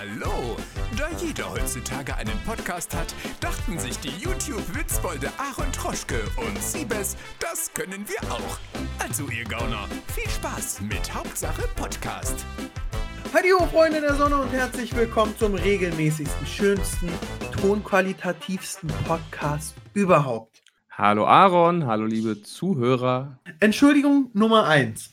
Hallo! Da jeder heutzutage einen Podcast hat, dachten sich die YouTube-Witzbolde Aaron Troschke und Siebes, das können wir auch. Also ihr Gauner, viel Spaß mit Hauptsache Podcast. Hallo Freunde der Sonne und herzlich willkommen zum regelmäßigsten, schönsten, tonqualitativsten Podcast überhaupt. Hallo Aaron, hallo liebe Zuhörer. Entschuldigung Nummer eins.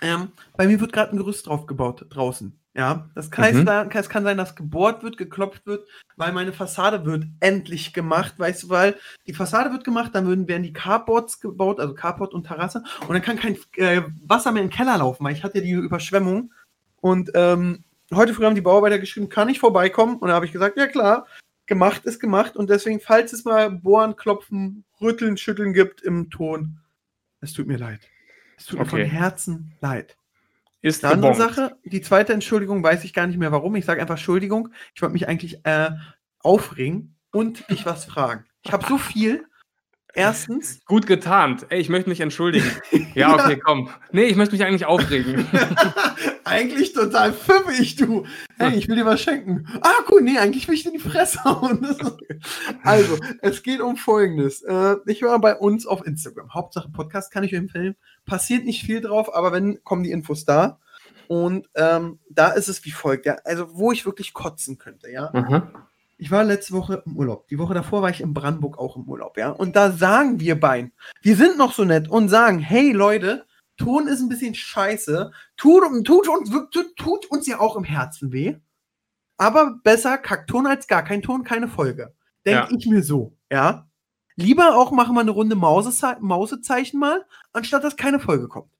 Ähm, bei mir wird gerade ein Gerüst draufgebaut draußen. Ja, das kann, mhm. es kann sein, dass gebohrt wird, geklopft wird, weil meine Fassade wird endlich gemacht, weißt du, weil die Fassade wird gemacht, dann würden, werden die Carports gebaut, also Carport und Terrasse, und dann kann kein äh, Wasser mehr in den Keller laufen, weil ich hatte die Überschwemmung. Und ähm, heute früh haben die Bauarbeiter geschrieben, kann ich vorbeikommen? Und da habe ich gesagt, ja klar, gemacht ist gemacht. Und deswegen, falls es mal Bohren, Klopfen, Rütteln, Schütteln gibt im Ton, es tut mir leid. Es tut okay. mir von Herzen leid. Ist eine andere Sache, die zweite Entschuldigung weiß ich gar nicht mehr warum. Ich sage einfach Entschuldigung. Ich wollte mich eigentlich äh, aufregen und dich was fragen. Ich habe so viel. Erstens. Gut getarnt. Ey, ich möchte mich entschuldigen. Ja, okay, komm. Nee, ich möchte mich eigentlich aufregen. eigentlich total pfiffig, du. Hey, ich will dir was schenken. Ah, cool, nee, eigentlich will ich dir die Fresse hauen. also, es geht um Folgendes. Äh, ich war bei uns auf Instagram. Hauptsache Podcast kann ich euch empfehlen. Passiert nicht viel drauf, aber wenn, kommen die Infos da. Und ähm, da ist es wie folgt, ja. Also, wo ich wirklich kotzen könnte, ja. Mhm. Ich war letzte Woche im Urlaub. Die Woche davor war ich in Brandenburg auch im Urlaub, ja. Und da sagen wir beiden, wir sind noch so nett und sagen, hey Leute, Ton ist ein bisschen scheiße, tut, tut, uns, tut, tut uns ja auch im Herzen weh. Aber besser Kackton als gar kein Ton, keine Folge. Denke ja. ich mir so, ja. Lieber auch machen wir eine Runde Mauseze Mausezeichen mal, anstatt dass keine Folge kommt.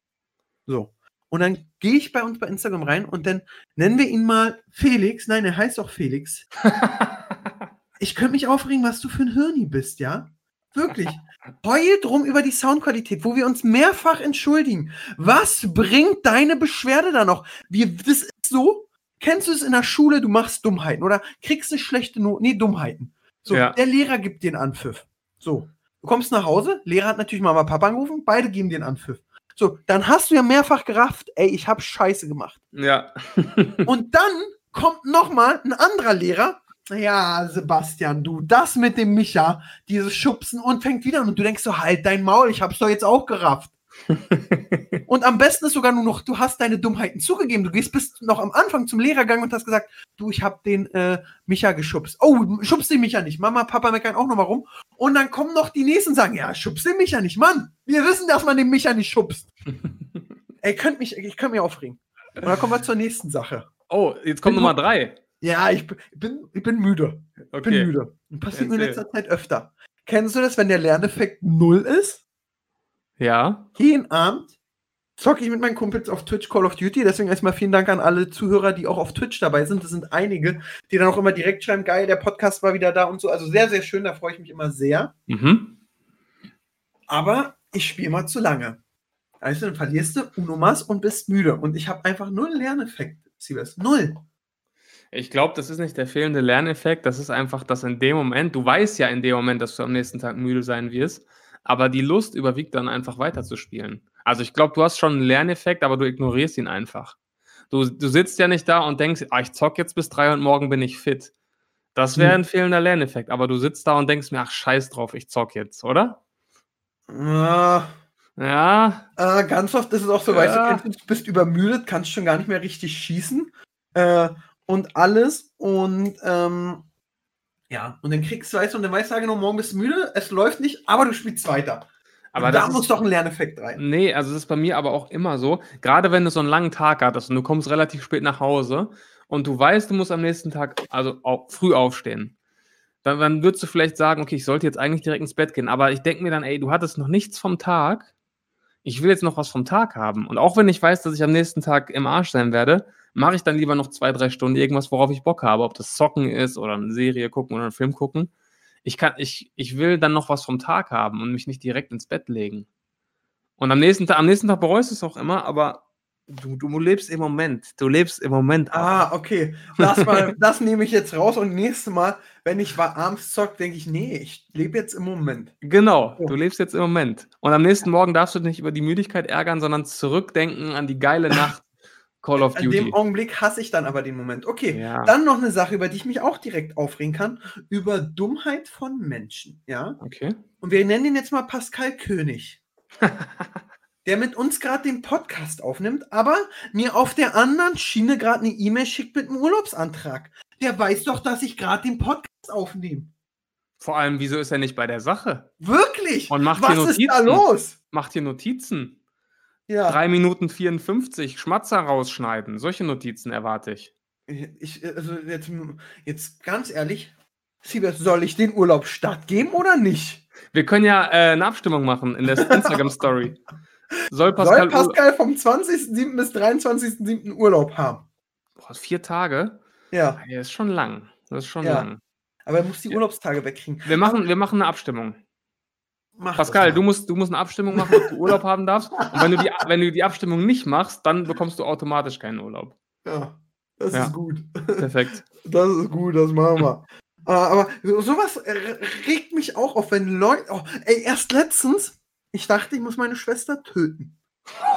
So. Und dann gehe ich bei uns bei Instagram rein und dann nennen wir ihn mal Felix. Nein, er heißt auch Felix. ich könnte mich aufregen, was du für ein Hirni bist, ja? Wirklich. Heul drum über die Soundqualität, wo wir uns mehrfach entschuldigen. Was bringt deine Beschwerde da noch? Wir, das ist so, kennst du es in der Schule, du machst Dummheiten oder kriegst eine schlechte Note, nee, Dummheiten. So, ja. der Lehrer gibt dir einen Anpfiff. So, du kommst nach Hause, Lehrer hat natürlich Mama, Papa angerufen, beide geben dir einen Anpfiff. So, dann hast du ja mehrfach gerafft, ey, ich hab Scheiße gemacht. Ja. Und dann kommt nochmal ein anderer Lehrer ja, Sebastian, du, das mit dem Micha, dieses Schubsen und fängt wieder an und du denkst so, halt dein Maul, ich hab's doch jetzt auch gerafft. und am besten ist sogar nur noch, du hast deine Dummheiten zugegeben. Du gehst bis noch am Anfang zum Lehrer gegangen und hast gesagt, du, ich hab den äh, Micha geschubst. Oh, schubst den Micha nicht. Mama, Papa meckern auch noch mal rum. Und dann kommen noch die nächsten und sagen, ja, schubst den Micha nicht. Mann, wir wissen, dass man den Micha nicht schubst. Ey, könnt mich, ich könnte mich aufregen. Und dann kommen wir zur nächsten Sache. Oh, jetzt kommt Nummer drei. Ja, ich bin, ich bin müde. Ich okay. bin müde. Und passiert mir in letzter Zeit öfter. Kennst du das, wenn der Lerneffekt null ist? Ja. Jeden Abend zocke ich mit meinen Kumpels auf Twitch Call of Duty. Deswegen erstmal vielen Dank an alle Zuhörer, die auch auf Twitch dabei sind. Das sind einige, die dann auch immer direkt schreiben, geil, der Podcast war wieder da und so. Also sehr, sehr schön, da freue ich mich immer sehr. Mhm. Aber ich spiele mal zu lange. Also dann verlierst du Unomas und bist müde. Und ich habe einfach null Lerneffekt, Siebes. Null. Ich glaube, das ist nicht der fehlende Lerneffekt, das ist einfach, dass in dem Moment, du weißt ja in dem Moment, dass du am nächsten Tag müde sein wirst, aber die Lust überwiegt dann einfach weiterzuspielen. Also ich glaube, du hast schon einen Lerneffekt, aber du ignorierst ihn einfach. Du, du sitzt ja nicht da und denkst, ah, ich zock jetzt bis drei und morgen bin ich fit. Das wäre hm. ein fehlender Lerneffekt, aber du sitzt da und denkst mir, ach scheiß drauf, ich zock jetzt, oder? Ja. Ja. Äh, ganz oft ist es auch so, ja. weißt du, du bist übermüdet, kannst schon gar nicht mehr richtig schießen. Äh, und alles. Und ähm, ja, und dann kriegst du, weißt du, und dann weißt du, genau, morgen bist du müde, es läuft nicht, aber du spielst weiter. Aber da muss doch ein Lerneffekt rein. Nee, also das ist bei mir aber auch immer so. Gerade wenn du so einen langen Tag hattest und du kommst relativ spät nach Hause und du weißt, du musst am nächsten Tag also auch früh aufstehen. Dann, dann würdest du vielleicht sagen, okay, ich sollte jetzt eigentlich direkt ins Bett gehen. Aber ich denke mir dann, ey, du hattest noch nichts vom Tag. Ich will jetzt noch was vom Tag haben. Und auch wenn ich weiß, dass ich am nächsten Tag im Arsch sein werde, mache ich dann lieber noch zwei, drei Stunden irgendwas, worauf ich Bock habe, ob das Zocken ist oder eine Serie gucken oder einen Film gucken. Ich, kann, ich, ich will dann noch was vom Tag haben und mich nicht direkt ins Bett legen. Und am nächsten Tag, am nächsten Tag bereust du es auch immer, aber du, du lebst im Moment. Du lebst im Moment. Ah, okay. Das, mal, das nehme ich jetzt raus und nächstes Mal, wenn ich abends zock, denke ich, nee, ich lebe jetzt im Moment. Genau, oh. du lebst jetzt im Moment. Und am nächsten Morgen darfst du dich nicht über die Müdigkeit ärgern, sondern zurückdenken an die geile Nacht Call of In Duty. dem Augenblick hasse ich dann aber den Moment. Okay, Ja. dann noch eine Sache, über die ich mich auch direkt aufregen kann. Über Dummheit von Menschen. Ja. Okay. Und wir nennen ihn jetzt mal Pascal König. der mit uns gerade den Podcast aufnimmt, aber mir auf der anderen Schiene gerade eine E-Mail schickt mit einem Urlaubsantrag. Der weiß doch, dass ich gerade den Podcast aufnehme. Vor allem, wieso ist er nicht bei der Sache? Wirklich? Und macht Was hier ist da Notizen. los? Macht hier Notizen. Ja. 3 Minuten 54, Schmatzer rausschneiden. Solche Notizen erwarte ich. Ich, also jetzt, jetzt ganz ehrlich, Siebert, soll ich den Urlaub stattgeben oder nicht? Wir können ja äh, eine Abstimmung machen in der Instagram-Story. Soll Pascal, soll Pascal vom 20.07. bis 23.07. Urlaub haben? Boah, vier Tage? Ja, Ja, ist schon lang. Das ist schon Ja. lang. aber er muss die. Urlaubstage wegkriegen. Wir machen, wir machen eine Abstimmung. Mach Pascal, du musst, du musst eine Abstimmung machen, ob du Urlaub haben darfst. Und wenn du, die, wenn du die Abstimmung nicht machst, dann bekommst du automatisch keinen Urlaub. Ja, das Ja. ist gut. Perfekt. Das ist gut, das machen wir. Äh, aber so- sowas äh, regt mich auch auf, wenn Leute. Oh, ey, erst letztens, ich dachte, ich muss meine Schwester töten.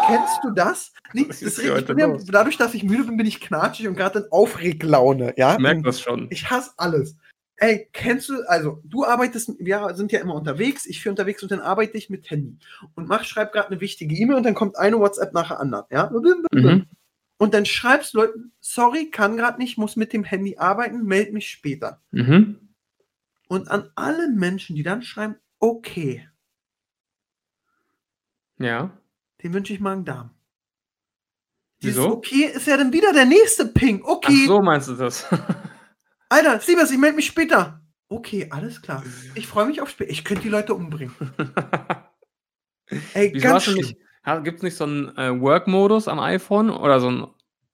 Kennst du das? Nee, das ist ich bin ja, dadurch, dass ich müde bin, bin ich knatschig und gerade in Aufreglaune. Ja? Ich merke das schon. Ich hasse alles. Ey, kennst du, also du arbeitest, wir sind ja immer unterwegs, ich führe unterwegs und dann arbeite ich mit Handy. Und mach, schreib gerade eine wichtige E-Mail und dann kommt eine WhatsApp nach der anderen. Ja? Mhm. Und dann schreibst du Leuten, sorry, kann gerade nicht, muss mit dem Handy arbeiten, meld mich später. Mhm. Und an alle Menschen, die dann schreiben, okay, Ja. den wünsche ich mal einen Darm. Dieses Wieso? okay ist ja dann wieder der nächste Ping. Ach Okay, so meinst du das? Alter, Siebers, ich melde mich später. Okay, alles klar. Ich freue mich auf später. Ich könnte die Leute umbringen. Ey, Wieso ganz schlimm. nicht, gibt es nicht so einen äh, Work-Modus am iPhone oder so einen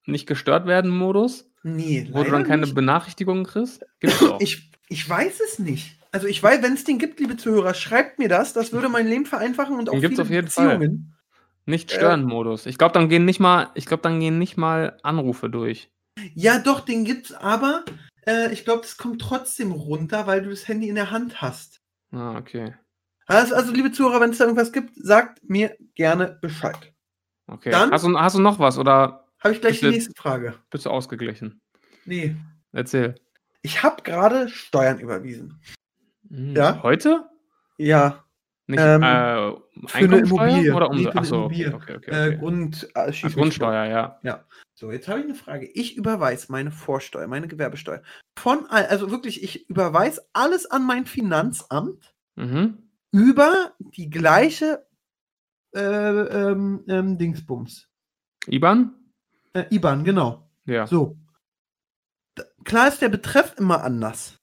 nicht gestört werden Modus, Nee, wo du dann keine nicht. Benachrichtigungen kriegst? Gibt's doch. Ich, ich weiß es nicht. Also ich weiß, wenn es den gibt, liebe Zuhörer, schreibt mir das. Das würde mein Leben vereinfachen und auch Den viele auf jeden Fall. Beziehungen. Nicht äh, stören Modus. Ich glaube, dann gehen nicht mal, ich glaube, dann gehen nicht mal Anrufe durch. Ja, doch, den gibt's, aber äh, ich glaube, es kommt trotzdem runter, weil du das Handy in der Hand hast. Ah, okay. Also, also liebe Zuhörer, wenn es da irgendwas gibt, sagt mir gerne Bescheid. Okay. Dann- hast, du, hast du noch was oder Habe ich gleich die nächste Frage. bist du ausgeglichen? Nee. Erzähl. Ich habe gerade Steuern überwiesen. Hm, Ja? Heute? Ja. Nicht Ähm, äh, für eine Immobilie. oder Nee, Umsatz? eine Achso, okay, okay, okay. Äh. Grund, äh, mich Grundsteuer, ja. tot. So, jetzt habe ich eine Frage. Ich überweise meine Vorsteuer, meine Gewerbesteuer. Von, also wirklich, ich überweise alles an mein Finanzamt Mhm. über die gleiche äh, ähm, ähm, Dingsbums. IBAN? Äh, IBAN, genau. Ja. So. D- Klar ist der Betreff immer anders.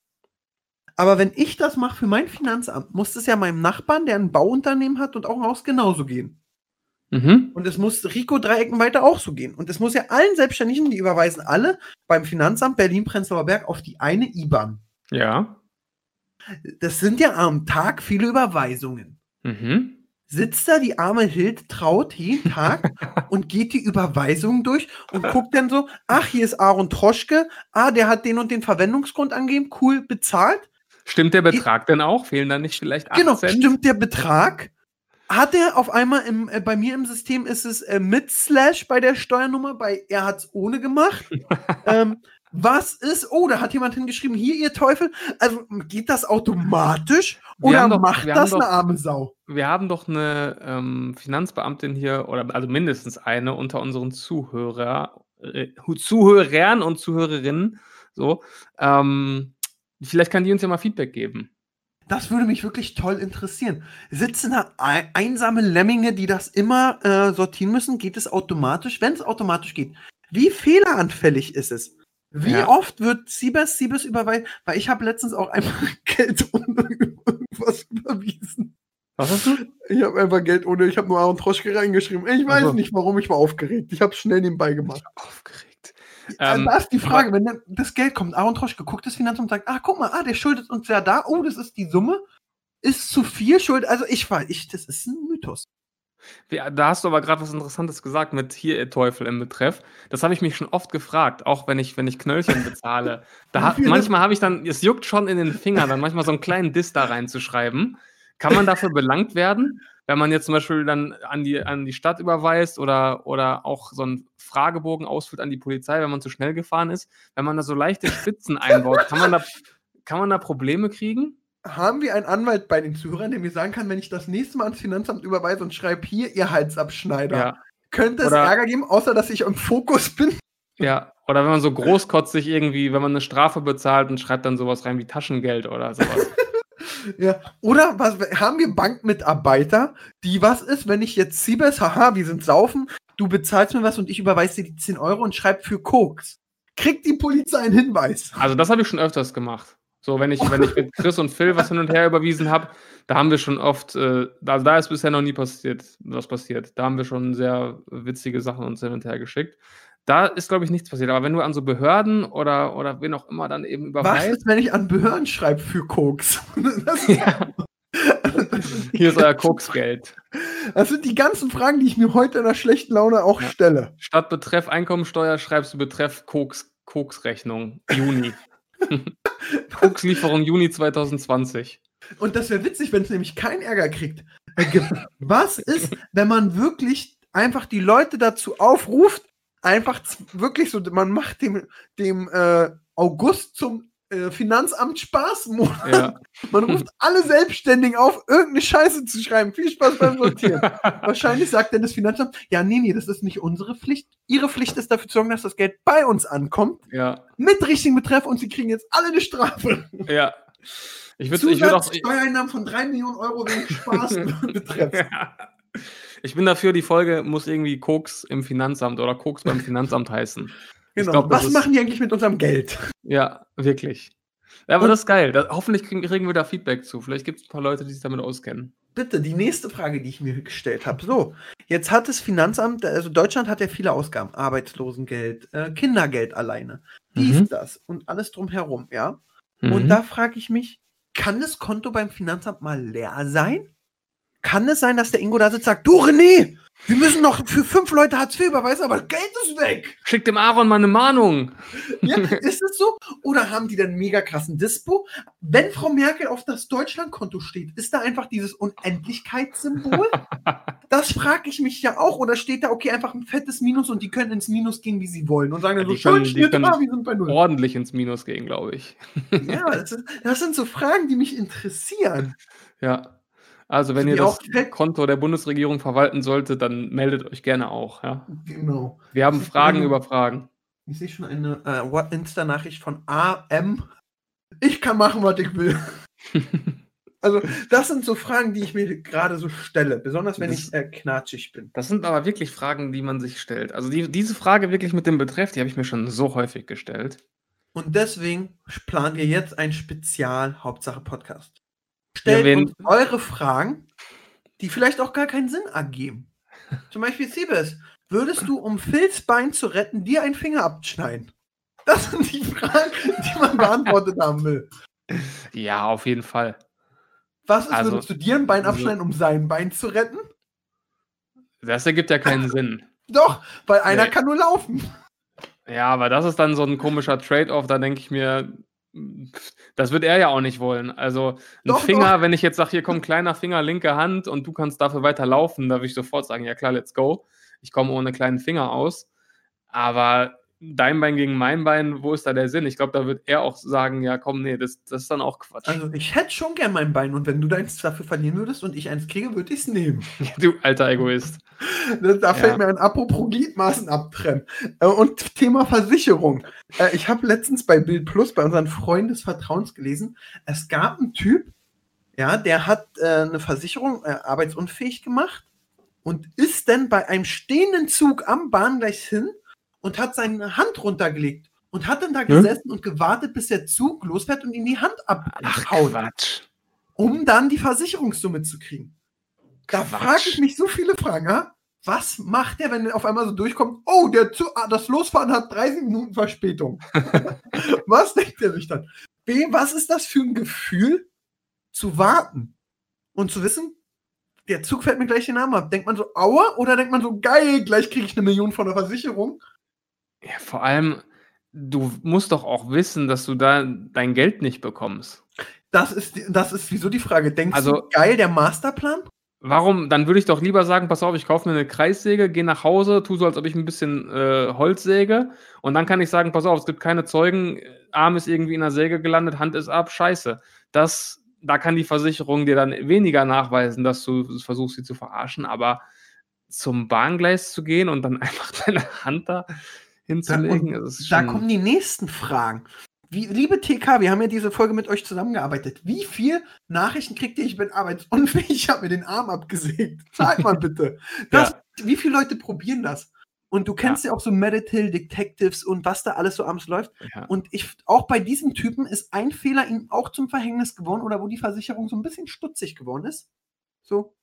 Aber wenn ich das mache für mein Finanzamt, muss es ja meinem Nachbarn, der ein Bauunternehmen hat und auch ein Haus genauso gehen. Mhm. Und es muss Rico Dreiecken weiter auch so gehen. Und es muss ja allen Selbstständigen, die überweisen alle beim Finanzamt Berlin-Prenzlauer Berg auf die eine IBAN. Ja. Das sind ja am Tag viele Überweisungen. Mhm. Sitzt da die arme Hild Traut jeden Tag und geht die Überweisungen durch und guckt dann so, ach, hier ist Aaron Troschke, ah, der hat den und den Verwendungsgrund angegeben, cool, bezahlt. Stimmt der Betrag denn auch? Fehlen da nicht vielleicht 8 Genau, Cent? stimmt der Betrag? Hat er auf einmal im, äh, bei mir im System ist es äh, mit Slash bei der Steuernummer, bei er hat es ohne gemacht. ähm, was ist, oh, da hat jemand hingeschrieben, hier ihr Teufel. Also geht das automatisch oder doch- macht das doch- eine arme Sau? Wir haben doch eine ähm, Finanzbeamtin hier, oder also mindestens eine unter unseren Zuhörer, äh, Zuhörern und Zuhörerinnen. So. Ähm, vielleicht kann die uns ja mal Feedback geben. Das würde mich wirklich toll interessieren. Sitzen da ei- einsame Lemminge, die das immer äh, sortieren müssen? Geht es automatisch? Wenn es automatisch geht, wie fehleranfällig ist es? Wie Ja. oft wird Siebes Siebes überweisen? Weil ich habe letztens auch einfach Geld ohne irgendwas überwiesen. Was hast du? Ich habe einfach Geld ohne, ich habe nur Aaron Troschke reingeschrieben. Ich weiß Ach so. nicht, warum ich war aufgeregt. Ich habe es schnell nebenbei gemacht. Aufgeregt. Ähm, Ähm, da ist die Frage, wenn dann das Geld kommt, Aaron Troschke guckt das Finanzamt und sagt, ah, guck mal, ah, der schuldet uns ja da, oh, das ist die Summe, ist zu viel Schuld. Also ich weiß, ich, das ist ein Mythos. Da hast du aber gerade was Interessantes gesagt mit hier ihr Teufel im Betreff. Das habe ich mich schon oft gefragt, auch wenn ich, wenn ich Knöllchen bezahle. Da Wie ha viele- manchmal habe ich dann, es juckt schon in den Fingern, dann manchmal so einen kleinen Diss da reinzuschreiben. Kann man dafür belangt werden? Wenn man jetzt zum Beispiel dann an die, an die Stadt überweist oder, oder auch so einen Fragebogen ausfüllt an die Polizei, wenn man zu schnell gefahren ist, wenn man da so leichte Spitzen einbaut, kann man da, kann man da Probleme kriegen? Haben wir einen Anwalt bei den Zuhörern, der mir sagen kann, wenn ich das nächste Mal ans Finanzamt überweise und schreibe hier ihr Halsabschneider, Ja. könnte es Oder- Ärger geben, außer dass ich im Fokus bin? Ja, oder wenn man so großkotzig irgendwie, wenn man eine Strafe bezahlt und schreibt dann sowas rein wie Taschengeld oder sowas. Ja. Oder was, haben wir Bankmitarbeiter, die was ist, wenn ich jetzt Siebes, haha, wir sind saufen, du bezahlst mir was und ich überweise dir die 10 Euro und schreib für Koks. Kriegt die Polizei einen Hinweis? Also das habe ich schon öfters gemacht. So, wenn ich, wenn ich mit Chris und Phil was hin und her überwiesen habe, da haben wir schon oft, äh, also da ist bisher noch nie passiert, was passiert. Da haben wir schon sehr witzige Sachen uns hin und her geschickt. Da ist, glaube ich, nichts passiert. Aber wenn du an so Behörden oder, oder wen auch immer dann eben Was überweist, ist, wenn ich an Behörden schreibe für Koks? Ja, hier ist euer Koksgeld. das sind die ganzen Fragen, die ich mir heute in der schlechten Laune auch Ja. stelle. Statt Betreff Einkommensteuer schreibst du Betreff Koks, Koksrechnung, Juni. Kokslieferung Juni 2020. Und das wäre witzig, wenn es nämlich keinen Ärger kriegt. äh. Was ist, wenn man wirklich einfach die Leute dazu aufruft, einfach wirklich so, man macht dem, dem äh, August zum äh, Finanzamt Spaßmonat. Ja. Man ruft alle Selbstständigen auf, irgendeine Scheiße zu schreiben. Viel Spaß beim Sortieren. Wahrscheinlich sagt dann das Finanzamt, ja, nee, nee, das ist nicht unsere Pflicht. Ihre Pflicht ist dafür zu sorgen, dass das Geld bei uns ankommt, ja, mit richtigem Betreff und sie kriegen jetzt alle eine Strafe. ja. Ich würde würd auch. Zusatzsteuereinnahmen von 3 Millionen Euro wegen Spaß betreff. Ich bin dafür, die Folge muss irgendwie Koks im Finanzamt oder Koks beim Finanzamt heißen. Genau. glaub, das Was ist- machen die eigentlich mit unserem Geld? Ja, wirklich. Ja, aber Und- das ist geil. Da, hoffentlich kriegen, kriegen wir da Feedback zu. Vielleicht gibt es ein paar Leute, die sich damit auskennen. Bitte, die nächste Frage, die ich mir gestellt habe. So, jetzt hat das Finanzamt, also Deutschland hat ja viele Ausgaben. Arbeitslosengeld, äh, Kindergeld alleine. Dies, Mhm. das und alles drumherum, ja. Mhm. Und da frage ich mich, kann das Konto beim Finanzamt mal leer sein? Kann es sein, dass der Ingo da sitzt und sagt, du René, wir müssen noch für fünf Leute Hartz IV überweisen, aber das Geld ist weg. Schick dem Aaron mal eine Mahnung. Ja, ist es so? Oder haben die dann mega krassen Dispo? Wenn Frau Merkel auf das Deutschlandkonto steht, ist da einfach dieses Unendlichkeitssymbol? Das frage ich mich ja auch. Oder steht da, okay, einfach ein fettes Minus und die können ins Minus gehen, wie sie wollen und sagen dann Ja, so, können- ah, wir sind bei Null. Ordentlich ins Minus gehen, glaube ich. Ja, das, ist, das sind so Fragen, die mich interessieren. Ja. Also, wenn ihr das Konto der Bundesregierung verwalten solltet, dann meldet euch gerne auch. Ja. Genau. Wir haben Fragen eine- über Fragen. Ich sehe schon eine äh, Insta-Nachricht von AM. Ich kann machen, was ich will. Also, das sind so Fragen, die ich mir gerade so stelle. Besonders wenn Das- ich äh, knatschig bin. Das sind aber wirklich Fragen, die man sich stellt. Also die, diese Frage wirklich mit dem Betreff, die habe ich mir schon so häufig gestellt. Und deswegen planen wir jetzt ein Spezial Hauptsache Podcast. Stellt uns eure Fragen, die vielleicht auch gar keinen Sinn ergeben. Zum Beispiel, Siebes, würdest du, um Phils Bein zu retten, dir einen Finger abschneiden? Das sind die Fragen, die man beantwortet haben will. Ja, auf jeden Fall. Was ist, Also, würdest du dir ein Bein so- abschneiden, um sein Bein zu retten? Das ergibt ja keinen Sinn. Doch, weil einer Nee. kann nur laufen. Ja, aber das ist dann so ein komischer Trade-off, da denke ich mir, das wird er ja auch nicht wollen. Also ein Doch, Finger, wenn ich jetzt sage, hier kommt kleiner Finger, linke Hand und du kannst dafür weiter laufen, da würde ich sofort sagen, ja klar, let's go. Ich komme ohne kleinen Finger aus. Aber dein Bein gegen mein Bein, wo ist da der Sinn? Ich glaube, da wird er auch sagen, ja komm, nee, das, das ist dann auch Quatsch. Also, ich hätte schon gern mein Bein und wenn du deins dafür verlieren würdest und ich eins kriege, würde ich es nehmen. du alter Egoist. Da, da fällt Ja. mir ein apropos Gliedmaßen abtrennen. Äh, Und Thema Versicherung. Äh, Ich habe letztens bei Bild Plus, bei unseren Freunden des Vertrauens gelesen, es gab einen Typ, ja, der hat äh, eine Versicherung äh, arbeitsunfähig gemacht und ist dann bei einem stehenden Zug am Bahngleis hin und hat seine Hand runtergelegt und hat dann da gesessen und gewartet, bis der Zug losfährt und ihm die Hand Ach, abhaut, um dann die Versicherungssumme zu kriegen. Da frage ich mich so viele Fragen. Ja? Was macht der, wenn der auf einmal so durchkommt? Oh, der Zug, ah, das Losfahren hat 30 Minuten Verspätung. was denkt er sich dann? B, was ist das für ein Gefühl, zu warten und zu wissen, der Zug fällt mir gleich den Namen ab. Denkt man so, aua, oder denkt man so, geil, gleich kriege ich eine Million von der Versicherung? Ja, vor allem, du musst doch auch wissen, dass du da dein Geld nicht bekommst. Das ist, das ist wieso die Frage. Denkst Also- du, geil, der Masterplan? Warum? Dann würde ich doch lieber sagen, pass auf, ich kaufe mir eine Kreissäge, gehe nach Hause, tu so, als ob ich ein bisschen äh, Holz säge und dann kann ich sagen, pass auf, es gibt keine Zeugen, Arm ist irgendwie in der Säge gelandet, Hand ist ab, scheiße. Das, da kann die Versicherung dir dann weniger nachweisen, dass du versuchst, sie zu verarschen, aber zum Bahngleis zu gehen und dann einfach deine Hand da hinzulegen, Da, ist da kommen die nächsten Fragen. Wie, liebe TK, wir haben ja diese Folge mit euch zusammengearbeitet. Wie viel Nachrichten kriegt ihr? Ich bin arbeitsunfähig, ich habe mir den Arm abgesägt. Sag mal bitte. Das, Wie viele Leute probieren das? Und du kennst ja, auch so Medical Detectives und was da alles so abends läuft. ja. Und ich, auch bei diesem Typen ist ein Fehler ihm auch zum Verhängnis geworden oder wo die Versicherung so ein bisschen stutzig geworden ist. So,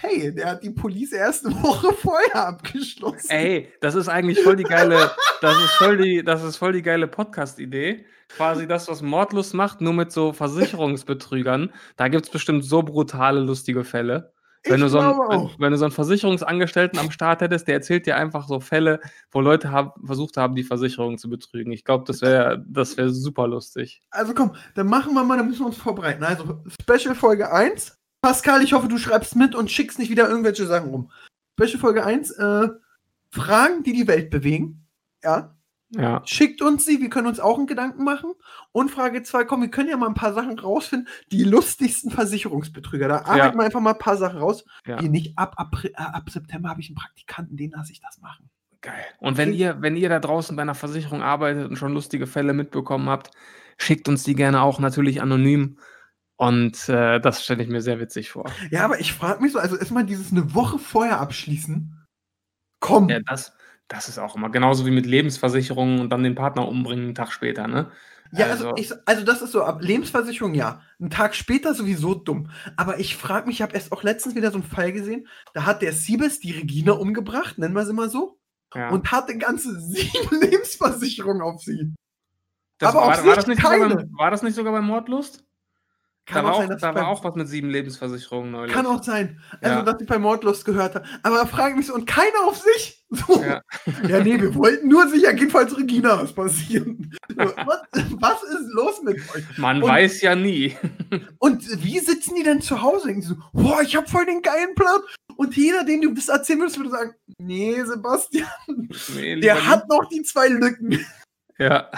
hey, der hat die Police erst eine Woche vorher abgeschlossen. Ey, das ist eigentlich voll die geile, das ist voll die, das ist voll die geile Podcast-Idee. Quasi das, was Mordlust macht, nur mit so Versicherungsbetrügern. Da gibt es bestimmt so brutale, lustige Fälle. Wenn du, so einen, wenn, wenn du so einen Versicherungsangestellten am Start hättest, der erzählt dir einfach so Fälle, wo Leute haben, versucht haben, die Versicherung zu betrügen. Ich glaube, das wäre das wär super lustig. Also komm, dann machen wir mal, dann müssen wir uns vorbereiten. Also, Special Folge 1. Pascal, ich hoffe, du schreibst mit und schickst nicht wieder irgendwelche Sachen rum. Special Folge 1, äh, Fragen, die die Welt bewegen. Ja, Ja. schickt uns sie, wir können uns auch einen Gedanken machen. Und Frage 2, komm, wir können ja mal ein paar Sachen rausfinden. Die lustigsten Versicherungsbetrüger. Da arbeiten wir einfach mal ein paar Sachen raus. Ja. Die nicht ab, April, äh, ab September habe ich einen Praktikanten, den lasse ich das machen. Geil. Und wenn Okay. ihr, wenn ihr da draußen bei einer Versicherung arbeitet und schon lustige Fälle mitbekommen habt, schickt uns die gerne auch natürlich anonym. Und äh, das stelle ich mir sehr witzig vor. Ja, aber ich frage mich so, also erstmal dieses eine Woche vorher abschließen. Komm. Ja, das, das ist auch immer genauso wie mit Lebensversicherungen und dann den Partner umbringen einen Tag später, ne? Ja, also, Also- ich, also das ist so, ab Lebensversicherung ja. Einen Tag später sowieso dumm. Aber ich frage mich, ich habe erst auch letztens wieder so einen Fall gesehen, da hat der Siebes die Regina umgebracht, nennen wir sie mal so, Ja. und hatte ganze sieben Lebensversicherungen auf sie. das, aber auf war, war, das nicht sogar keine. beim, war das nicht sogar bei Mordlust? Kann da auch war, sein, auch, dass da war auch was mit sieben Lebensversicherungen neulich. Kann auch sein. Also, Ja. dass ich bei Mordlust gehört habe. Aber da frage ich mich so, und keiner auf sich? So. Ja. Ja. nee, wir wollten nur sicher gehen, falls Regina was passiert. Was, was ist los mit euch? Man Und- weiß ja nie. Und wie sitzen die denn zu Hause? Sie so, boah, ich habe voll den geilen Plan. Und jeder, dem du das erzählen würdest, würde sagen, nee, Sebastian, Nee, der hat noch die zwei Lücken. Ja.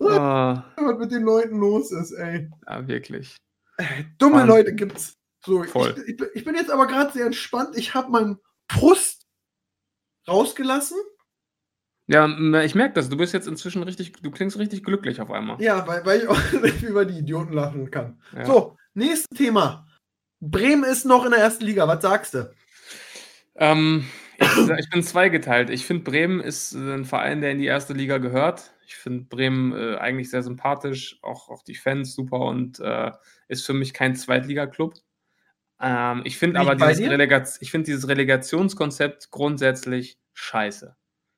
Ah, Was mit den Leuten los ist, ey. ja, wirklich. Dumme Wahnsinn. Leute gibt's. So, Voll. Ich, ich, bin- ich bin jetzt aber gerade sehr entspannt. Ich habe meinen Frust rausgelassen. Ja, ich merke das. Du bist jetzt inzwischen richtig, du klingst richtig glücklich auf einmal. Ja, weil, weil ich auch über die Idioten lachen kann. Ja. So, nächstes Thema. Bremen ist noch in der ersten Liga. Was sagst du? Ähm, ich, ich bin zweigeteilt. Ich finde, Bremen ist ein Verein, der in die erste Liga gehört. Ich finde Bremen äh, eigentlich sehr sympathisch, auch, auch die Fans super und äh, ist für mich kein Zweitligaklub. Ähm, ich finde aber bei dieses, dir? Relega ich find dieses Relegationskonzept grundsätzlich scheiße.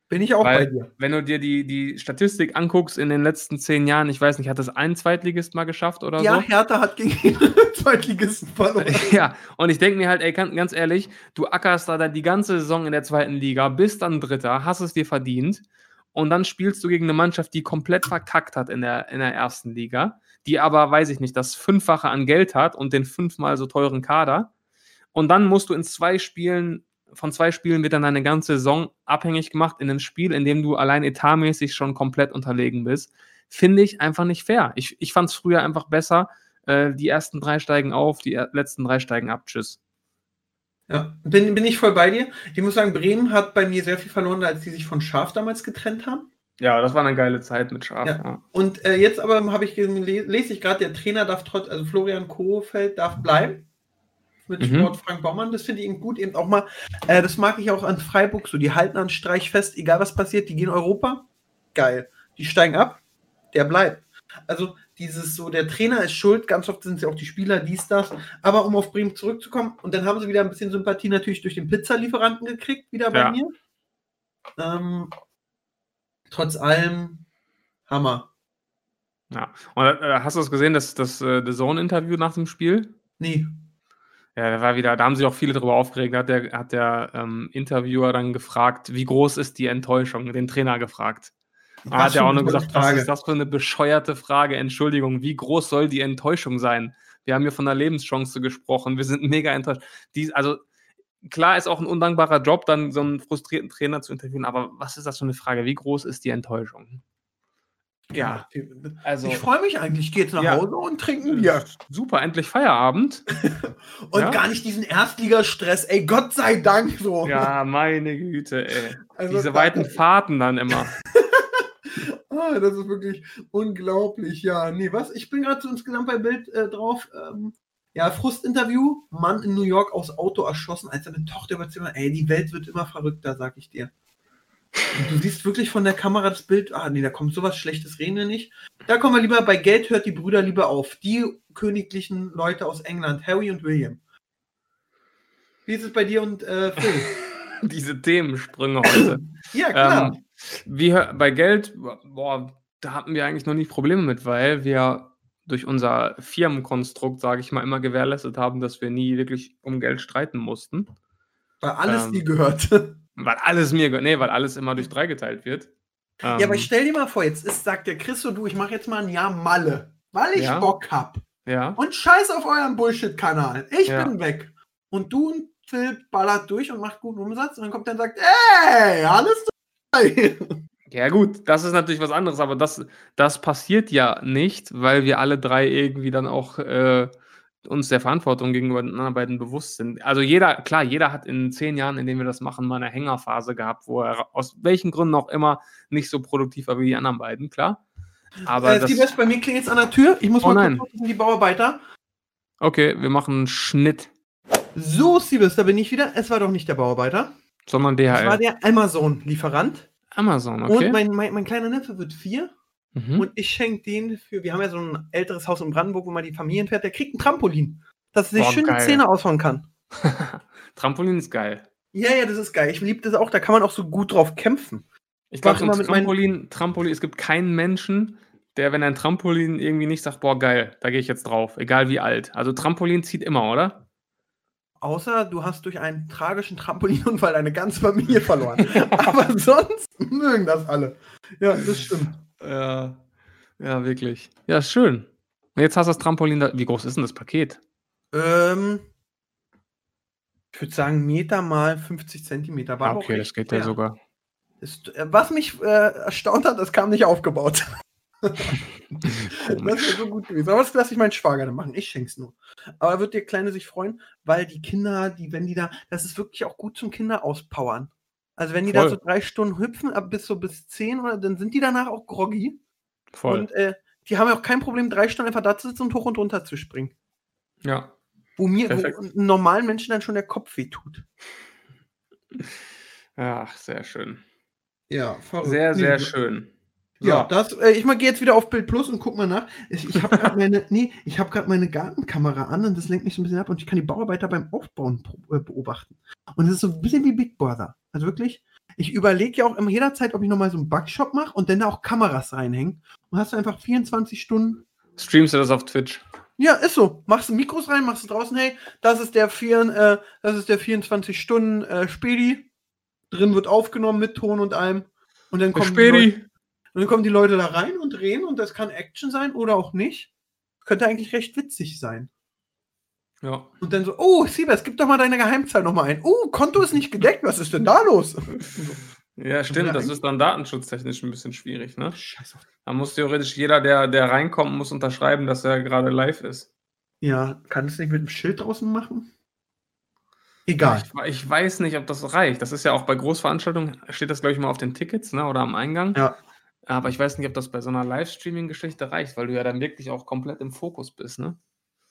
Bin ich auch bei Weil, dir. wenn du dir die, die Statistik anguckst in den letzten zehn Jahren, ich weiß nicht, hat das ein Zweitligist mal geschafft oder Ja, so? Hertha hat gegen den Zweitligisten verloren. Ja, und ich denke mir halt, ey, ganz ehrlich, du ackerst da dann die ganze Saison in der zweiten Liga, bist dann Dritter, hast es dir verdient und dann spielst du gegen eine Mannschaft, die komplett verkackt hat in der, in der ersten Liga, die aber, weiß ich nicht, das Fünffache an Geld hat und den fünfmal so teuren Kader. Und dann musst du in zwei Spielen, von zwei Spielen wird dann deine ganze Saison abhängig gemacht in einem Spiel, in dem du allein etatmäßig schon komplett unterlegen bist. Finde ich einfach nicht fair. Ich, ich fand es früher einfach besser, äh, die ersten drei steigen auf, die letzten drei steigen ab. Tschüss. Ja, bin, bin ich voll bei dir. Ich muss sagen, Bremen hat bei mir sehr viel verloren, als die sich von Schaf damals getrennt haben. Ja, das war eine geile Zeit mit Schaf. Ja. Ja. Und äh, jetzt aber habe ich lese ich gerade, der Trainer darf trotz, also Florian Kohfeldt darf bleiben. Mit Mhm. Sport Frank Baumann. Das finde ich eben gut. Eben auch mal, äh, das mag ich auch an Freiburg so. Die halten an Streich fest, egal was passiert, die gehen Europa. Geil. Die steigen ab, der bleibt. Also dieses so, der Trainer ist schuld, ganz oft sind es ja auch die Spieler, dies, das. Aber um auf Bremen zurückzukommen, und dann haben sie wieder ein bisschen Sympathie natürlich durch den Pizzalieferanten gekriegt, wieder bei Ja. mir. Ähm, trotz allem Hammer. ja. Und äh, hast du es gesehen, das, das äh, The Zone-Interview nach dem Spiel? Nee. Ja, da war wieder, da haben sich auch viele darüber aufgeregt. Da hat der, hat der ähm, Interviewer dann gefragt, wie groß ist die Enttäuschung, den Trainer gefragt. Was hat er auch nur gesagt, was Frage. ist das für eine bescheuerte Frage? Entschuldigung, wie groß soll die Enttäuschung sein? Wir haben hier von einer Lebenschance gesprochen. Wir sind mega enttäuscht. Dies, also klar ist auch ein undankbarer Job, dann so einen frustrierten Trainer zu interviewen, aber was ist das für eine Frage? Wie groß ist die Enttäuschung? Ja, Also ich freue mich eigentlich. Jetzt nach Ja. Hause und trinke ein Bier. super, endlich Feierabend. Und Ja. gar nicht diesen Erstligastress. Ey, Gott sei Dank so. Ja, meine Güte, ey. Also Diese weiten Fahrten dann immer. Ah, das ist wirklich unglaublich. Ja, nee, was? Ich bin gerade so insgesamt bei Bild äh, drauf. Ähm, ja, Frustinterview. Mann in New York aus Auto erschossen, als seine Tochter überzeugt. Ey, die Welt wird immer verrückter, sag ich dir. Und du siehst wirklich von der Kamera das Bild. Ah, nee, da kommt sowas Schlechtes, reden wir nicht. Da kommen wir lieber bei Geld, hört die Brüder lieber auf. Die königlichen Leute aus England, Harry und William. Wie ist es bei dir und äh, Phil? Diese Themensprünge heute. ja, klar. Ähm, wie hör- bei Geld, boah, da hatten wir eigentlich noch nie Probleme mit, weil wir durch unser Firmenkonstrukt, sage ich mal, immer gewährleistet haben, dass wir nie wirklich um Geld streiten mussten. Weil alles ähm, die gehört. Weil alles mir, ge- nee, weil alles immer durch drei geteilt wird. Ja, aber Ähm, stell dir mal vor, jetzt ist, sagt der Chris so, du, ich mache jetzt mal ein Jahr Malle, weil ich Ja. Bock hab. ja, Und scheiß auf euren Bullshit-Kanal. Ich Ja. bin weg. Und du und Phil ballert durch und macht guten Umsatz und dann kommt er und sagt, ey, alles dabei. Ja, gut, das ist natürlich was anderes, aber das, das passiert ja nicht, weil wir alle drei irgendwie dann auch äh, uns der Verantwortung gegenüber den anderen beiden bewusst sind. Also jeder, klar, jeder hat in zehn Jahren, in denen wir das machen, mal eine Hängerphase gehabt, wo er aus welchen Gründen auch immer nicht so produktiv war wie die anderen beiden, klar. Aber äh, das, Siebes, bei mir klingelt an der Tür. Ich muss Oh mal nein. gucken, die Bauarbeiter. okay, wir machen einen Schnitt, So, Siebes, da bin ich wieder. Es war doch nicht der Bauarbeiter. Sondern Es war DHL. der Amazon-Lieferant. Amazon, okay. Und mein, mein, mein kleiner Neffe wird vier. mhm. Und ich schenke den für, wir haben ja so ein älteres Haus in Brandenburg, wo man die Familien fährt, der kriegt ein Trampolin, dass er sich Boah, schön die Zähne aushauen kann. Trampolin ist geil. Ja, ja, das ist geil. Ich liebe das auch, da kann man auch so gut drauf kämpfen. Ich glaube, so meinen- Trampolin, Trampolin, es gibt keinen Menschen, der, wenn ein Trampolin irgendwie nicht sagt, boah, geil, da gehe ich jetzt drauf, egal wie alt. Also Trampolin zieht immer, oder? Außer du hast durch einen tragischen Trampolinunfall deine ganze Familie verloren. Aber sonst mögen das alle. Ja, das stimmt. Ja, ja, wirklich. Ja, schön. Jetzt hast du das Trampolin da. Wie groß ist denn das Paket? Ähm, ich würde sagen, Meter mal 50 Zentimeter. War okay, das geht ja sogar. Ist, äh, was mich äh, erstaunt hat, das kam nicht aufgebaut. Das wäre so gut gewesen. Aber das lasse ich meinen Schwager dann machen. Ich schenk's nur. Aber wird der Kleine sich freuen, weil die Kinder, die, wenn die da, das ist wirklich auch gut zum Kinder auspowern. Also wenn die da Voll. so drei Stunden hüpfen, ab bis so bis zehn oder dann sind die danach auch groggy. Voll. Und äh, die haben ja auch kein Problem, drei Stunden einfach da zu sitzen und hoch und runter zu springen. ja. Wo mir, wo normalen Menschen dann schon der Kopf weh tut. Ach, sehr schön. Ja, verrückt. Sehr, sehr schön. Ja, das, äh, ich mal gehe jetzt wieder auf Bild Plus und guck mal nach. Ich, ich habe gerade meine, nee, ich habe gerade meine Gartenkamera an und das lenkt mich so ein bisschen ab und ich kann die Bauarbeiter beim Aufbauen äh, beobachten. Und es ist so ein bisschen wie Big Brother. Also wirklich, ich überlege ja auch immer jederzeit, ob ich nochmal so einen Bugshop mache und dann da auch Kameras reinhängen. Und hast du einfach 24 Stunden. Streamst du das auf Twitch? Ja, ist so. Machst du Mikros rein, machst du draußen, hey, das ist der, vier, äh, das ist der 24 Stunden äh, Spedi. Drin wird aufgenommen mit Ton und allem. Und dann Leute- Späti. Und dann kommen die Leute da rein und drehen und das kann Action sein oder auch nicht. Könnte eigentlich recht witzig sein. Ja. Und dann so, oh, Siebers, gib doch mal deine Geheimzahl nochmal ein. Oh, Konto ist nicht gedeckt, was ist denn da los? Ja, stimmt. Das ist dann datenschutztechnisch ein bisschen schwierig, ne? Scheiße. Da muss theoretisch jeder, der, der reinkommt, muss unterschreiben, dass er gerade live ist. Ja, kann es nicht mit dem Schild draußen machen? Egal. Ich, ich weiß nicht, ob das reicht. Das ist ja auch bei Großveranstaltungen, steht das, glaube ich, mal auf den Tickets, ne? Oder am Eingang. Ja. Aber ich weiß nicht, ob das bei so einer Livestreaming-Geschichte reicht, weil du ja dann wirklich auch komplett im Fokus bist, ne?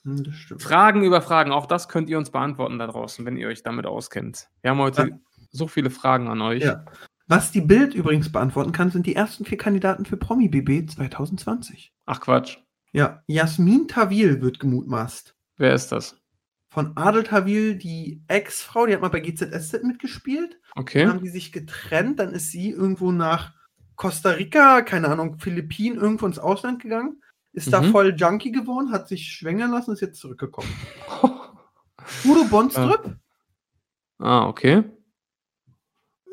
Hm, Das stimmt. Fragen über Fragen, auch das könnt ihr uns beantworten da draußen, wenn ihr euch damit auskennt. Wir haben heute Ja. so viele Fragen an euch. Ja. Was die Bild übrigens beantworten kann, sind die ersten vier Kandidaten für Promi BB 2020. Ach Quatsch. Ja, Jasmin Tawil wird gemutmaßt. Wer ist das? Von Adel Tawil, die Ex-Frau, die hat mal bei GZSZ mitgespielt. Okay. Dann haben die sich getrennt, dann ist sie irgendwo nach Costa Rica, keine Ahnung, Philippinen, irgendwo ins Ausland gegangen, ist da Mhm. voll Junkie geworden, hat sich schwängern lassen, ist jetzt zurückgekommen. Udo Bonstrup, ah, okay.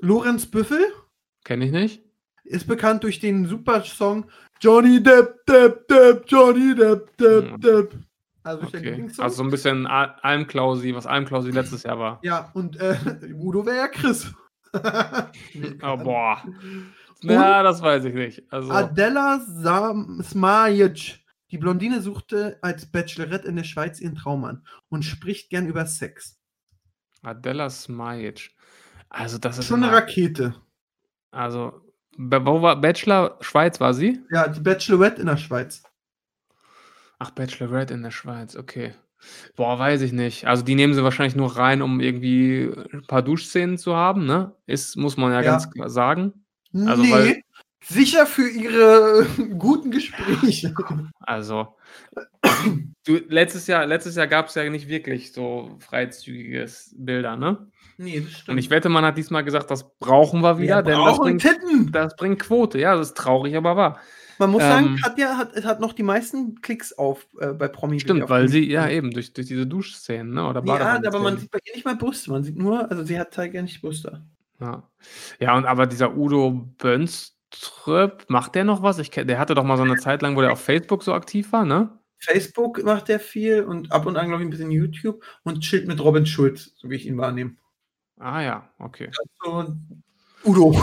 Lorenz Büffel Kenne ich nicht. ist bekannt durch den super Song Johnny Depp, Depp, Depp, Johnny Depp, Depp, Mhm. Depp. Also, okay. Also so ein bisschen Almklausi, was Almklausi letztes Jahr war. Ja, und äh, Udo wäre ja Chris. oh, boah. Ja, das weiß ich nicht. Also. Adela Smajic. Die Blondine suchte als Bachelorette in der Schweiz ihren Traum an und spricht gern über Sex. Adela Smajic. Also, das ist. Schon eine Rakete. Also, wo war Bachelor? Schweiz war sie? Ja, die Bachelorette in der Schweiz. Ach, Bachelorette in der Schweiz, okay. Boah, weiß ich nicht. Also die nehmen sie wahrscheinlich nur rein, um irgendwie ein paar Duschszenen zu haben, ne? Ist, muss man ja, ja. ganz klar sagen. Also, nee, weil, sicher für ihre guten Gespräche. Also, du, letztes Jahr, letztes Jahr gab es ja nicht wirklich so freizügiges Bilder, ne? Nee, das stimmt. Und ich wette, man hat diesmal gesagt, das brauchen wir wieder, wir denn das bringt, Titten. das bringt Quote. Ja, das ist traurig, aber wahr. Man muss ähm, sagen, Katja hat, hat noch die meisten Klicks auf äh, bei Promi. Stimmt, weil sie, ja eben, durch, durch diese Duschszenen, ne? Oder ja, aber man sieht bei ihr nicht mal Brüste, man sieht nur, also sie hat halt gar nicht Brüste. Ja. ja, und aber dieser Udo Bönströp, macht der noch was? Ich, der hatte doch mal so eine Zeit lang, wo der auf Facebook so aktiv war, ne? Facebook macht der viel und ab und an, glaube ich, ein bisschen YouTube und chillt mit Robin Schulz, so wie ich ihn wahrnehme. Ah ja, okay. Also, Udo.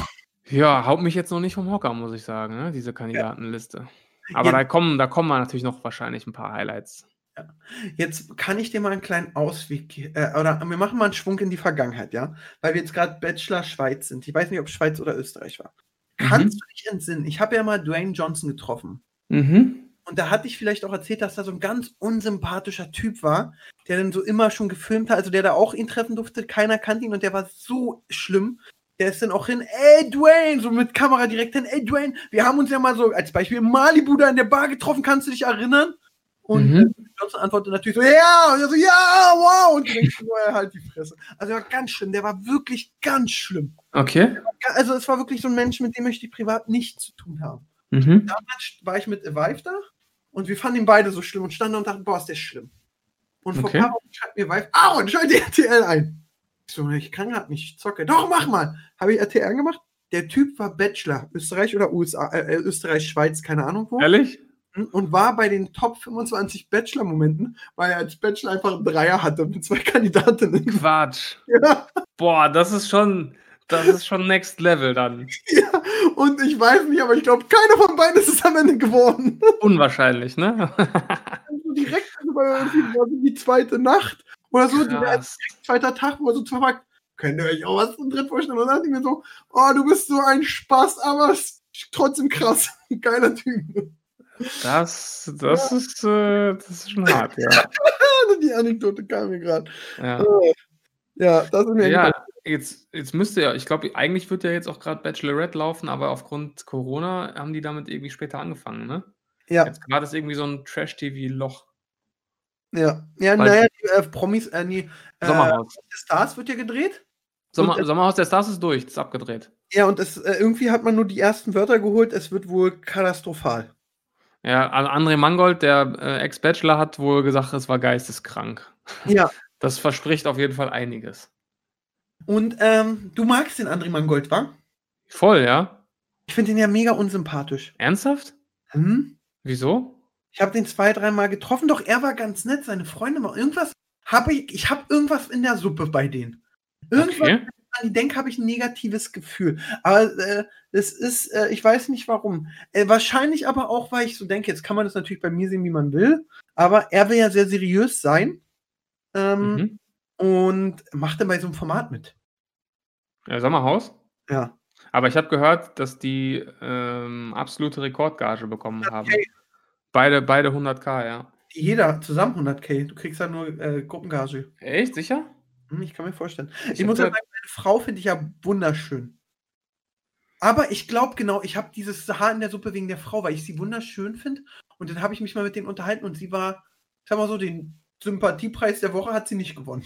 Ja, haut mich jetzt noch nicht vom Hocker, muss ich sagen, ne, diese Kandidatenliste. Aber ja. da kommen da kommen natürlich noch wahrscheinlich ein paar Highlights. Ja. Jetzt kann ich dir mal einen kleinen Ausweg äh, oder wir machen mal einen Schwung in die Vergangenheit, ja? Weil wir jetzt gerade Bachelor Schweiz sind. Ich weiß nicht, ob Schweiz oder Österreich war. Mhm. Kannst du dich entsinnen? Ich habe ja mal Dwayne Johnson getroffen. Mhm. Und da hatte ich vielleicht auch erzählt, dass da so ein ganz unsympathischer Typ war, der dann so immer schon gefilmt hat, also der da auch ihn treffen durfte, keiner kannte ihn und der war so schlimm, der ist dann auch hin, ey Dwayne, so mit Kamera direkt hin, ey Dwayne, wir haben uns ja mal so als Beispiel Malibu da in der Bar getroffen, kannst du dich erinnern? Und mhm. Johnson antwortet natürlich so, ja, und er so, ja, wow, und denkst du, er halt die Fresse. Also er war ganz schlimm, der war wirklich ganz schlimm. Okay. Also es war wirklich so ein Mensch, mit dem möchte ich privat nichts zu tun haben. Mhm. Damals war ich mit Vive da und wir fanden ihn beide so schlimm und standen und dachten, boah, ist der schlimm. Und vor okay. ein paar Wochen schreibt mir Vive, ah, und schalte RTL ein. So, ich kann gerade nicht zocke. Doch, mach mal. Habe ich RTR gemacht? Der Typ war Bachelor, Österreich oder USA, äh, Österreich, Schweiz, keine Ahnung wo. Ehrlich? Hm, und war bei den Top 25 Bachelor-Momenten, weil er als Bachelor einfach einen Dreier hatte mit zwei Kandidatinnen. Quatsch. Ja. Boah, das ist schon, das ist schon Next Level dann. Ja, und ich weiß nicht, aber ich glaube, keiner von beiden ist es am Ende geworden. Unwahrscheinlich, ne? also direkt also die zweite Nacht oder so, der zweiter Tag, wo er so fragt, könnt ihr euch auch was zum Dritt vorstellen? Und dann dachte ich mir so, oh, du bist so ein Spaß, aber trotzdem krass. Geiler Typ. Das, das, ja. ist, äh, das ist schon hart, ja. Die Anekdote kam mir gerade. Ja. Äh, ja, das ist mir Ja, jetzt, jetzt müsste ja, ich glaube, eigentlich wird ja jetzt auch gerade Bachelorette laufen, aber aufgrund Corona haben die damit irgendwie später angefangen, ne? Ja. Jetzt gerade ist irgendwie so ein Trash-TV-Loch. Ja, ja naja, die äh, Promis, äh, nee, äh, Sommerhaus. Stars wird ja gedreht. Sommer, und, Sommerhaus der Stars ist durch, ist abgedreht. Ja, und es, äh, irgendwie hat man nur die ersten Wörter geholt, es wird wohl katastrophal. Ja, also André Mangold, der äh, Ex-Bachelor, hat wohl gesagt, es war geisteskrank. Ja. Das verspricht auf jeden Fall einiges. Und ähm, du magst den André Mangold, wa? Voll, ja. Ich finde den ja mega unsympathisch. Ernsthaft? Hm? Wieso? Ich habe den zwei, dreimal getroffen, doch er war ganz nett. Seine Freunde war irgendwas. Habe ich, ich habe irgendwas in der Suppe bei denen. Irgendwas, okay. An die denke, habe ich ein negatives Gefühl. Aber äh, es ist, äh, ich weiß nicht warum. Äh, wahrscheinlich aber auch, weil ich so denke, jetzt kann man das natürlich bei mir sehen, wie man will. Aber er will ja sehr seriös sein. Ähm, mhm. Und macht dann bei so einem Format mit. Ja, Sommerhaus? Ja. Aber ich habe gehört, dass die ähm, absolute Rekordgage bekommen haben. Beide, beide 100k, ja. Jeder zusammen 100k. Du kriegst ja nur äh, Gruppengage. Echt? Sicher? Hm, ich kann mir vorstellen. Ich, ich muss ja sagen, Frau finde ich ja wunderschön. Aber ich glaube genau, ich habe dieses Haar in der Suppe wegen der Frau, weil ich sie wunderschön finde. Und dann habe ich mich mal mit denen unterhalten und sie war, ich sag mal so, den Sympathiepreis der Woche hat sie nicht gewonnen.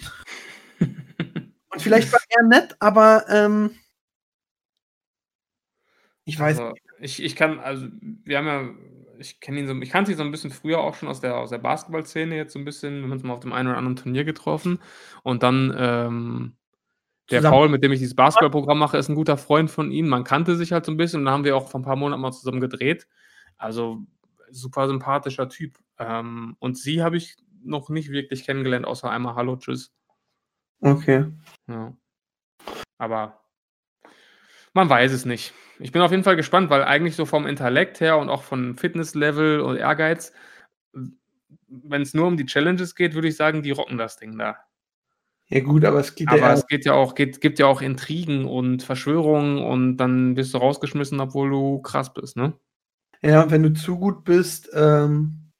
und vielleicht war er nett, aber ähm, ich weiß also, nicht. Ich, ich kann, also, wir haben ja ich kenne ihn so, ich kannte ihn so ein bisschen früher auch schon aus der, aus der Basketballszene jetzt so ein bisschen. Wir haben uns mal auf dem einen oder anderen Turnier getroffen. Und dann, ähm, der. Paul, mit dem ich dieses Basketballprogramm mache, ist ein guter Freund von ihm. Man kannte sich halt so ein bisschen und dann haben wir auch vor ein paar Monaten mal zusammen gedreht. Also super sympathischer Typ. Ähm, und sie habe ich noch nicht wirklich kennengelernt, außer einmal Hallo, Tschüss. Okay. Ja. Aber man weiß es nicht. Ich bin auf jeden Fall gespannt, weil eigentlich so vom Intellekt her und auch von Fitnesslevel und Ehrgeiz, wenn es nur um die Challenges geht, würde ich sagen, die rocken das Ding da. Ja, gut, aber es geht Aber ja. es geht ja auch, geht, gibt ja auch Intrigen und Verschwörungen und dann bist du rausgeschmissen, obwohl du krass bist, ne? Ja, wenn du zu gut bist, ähm,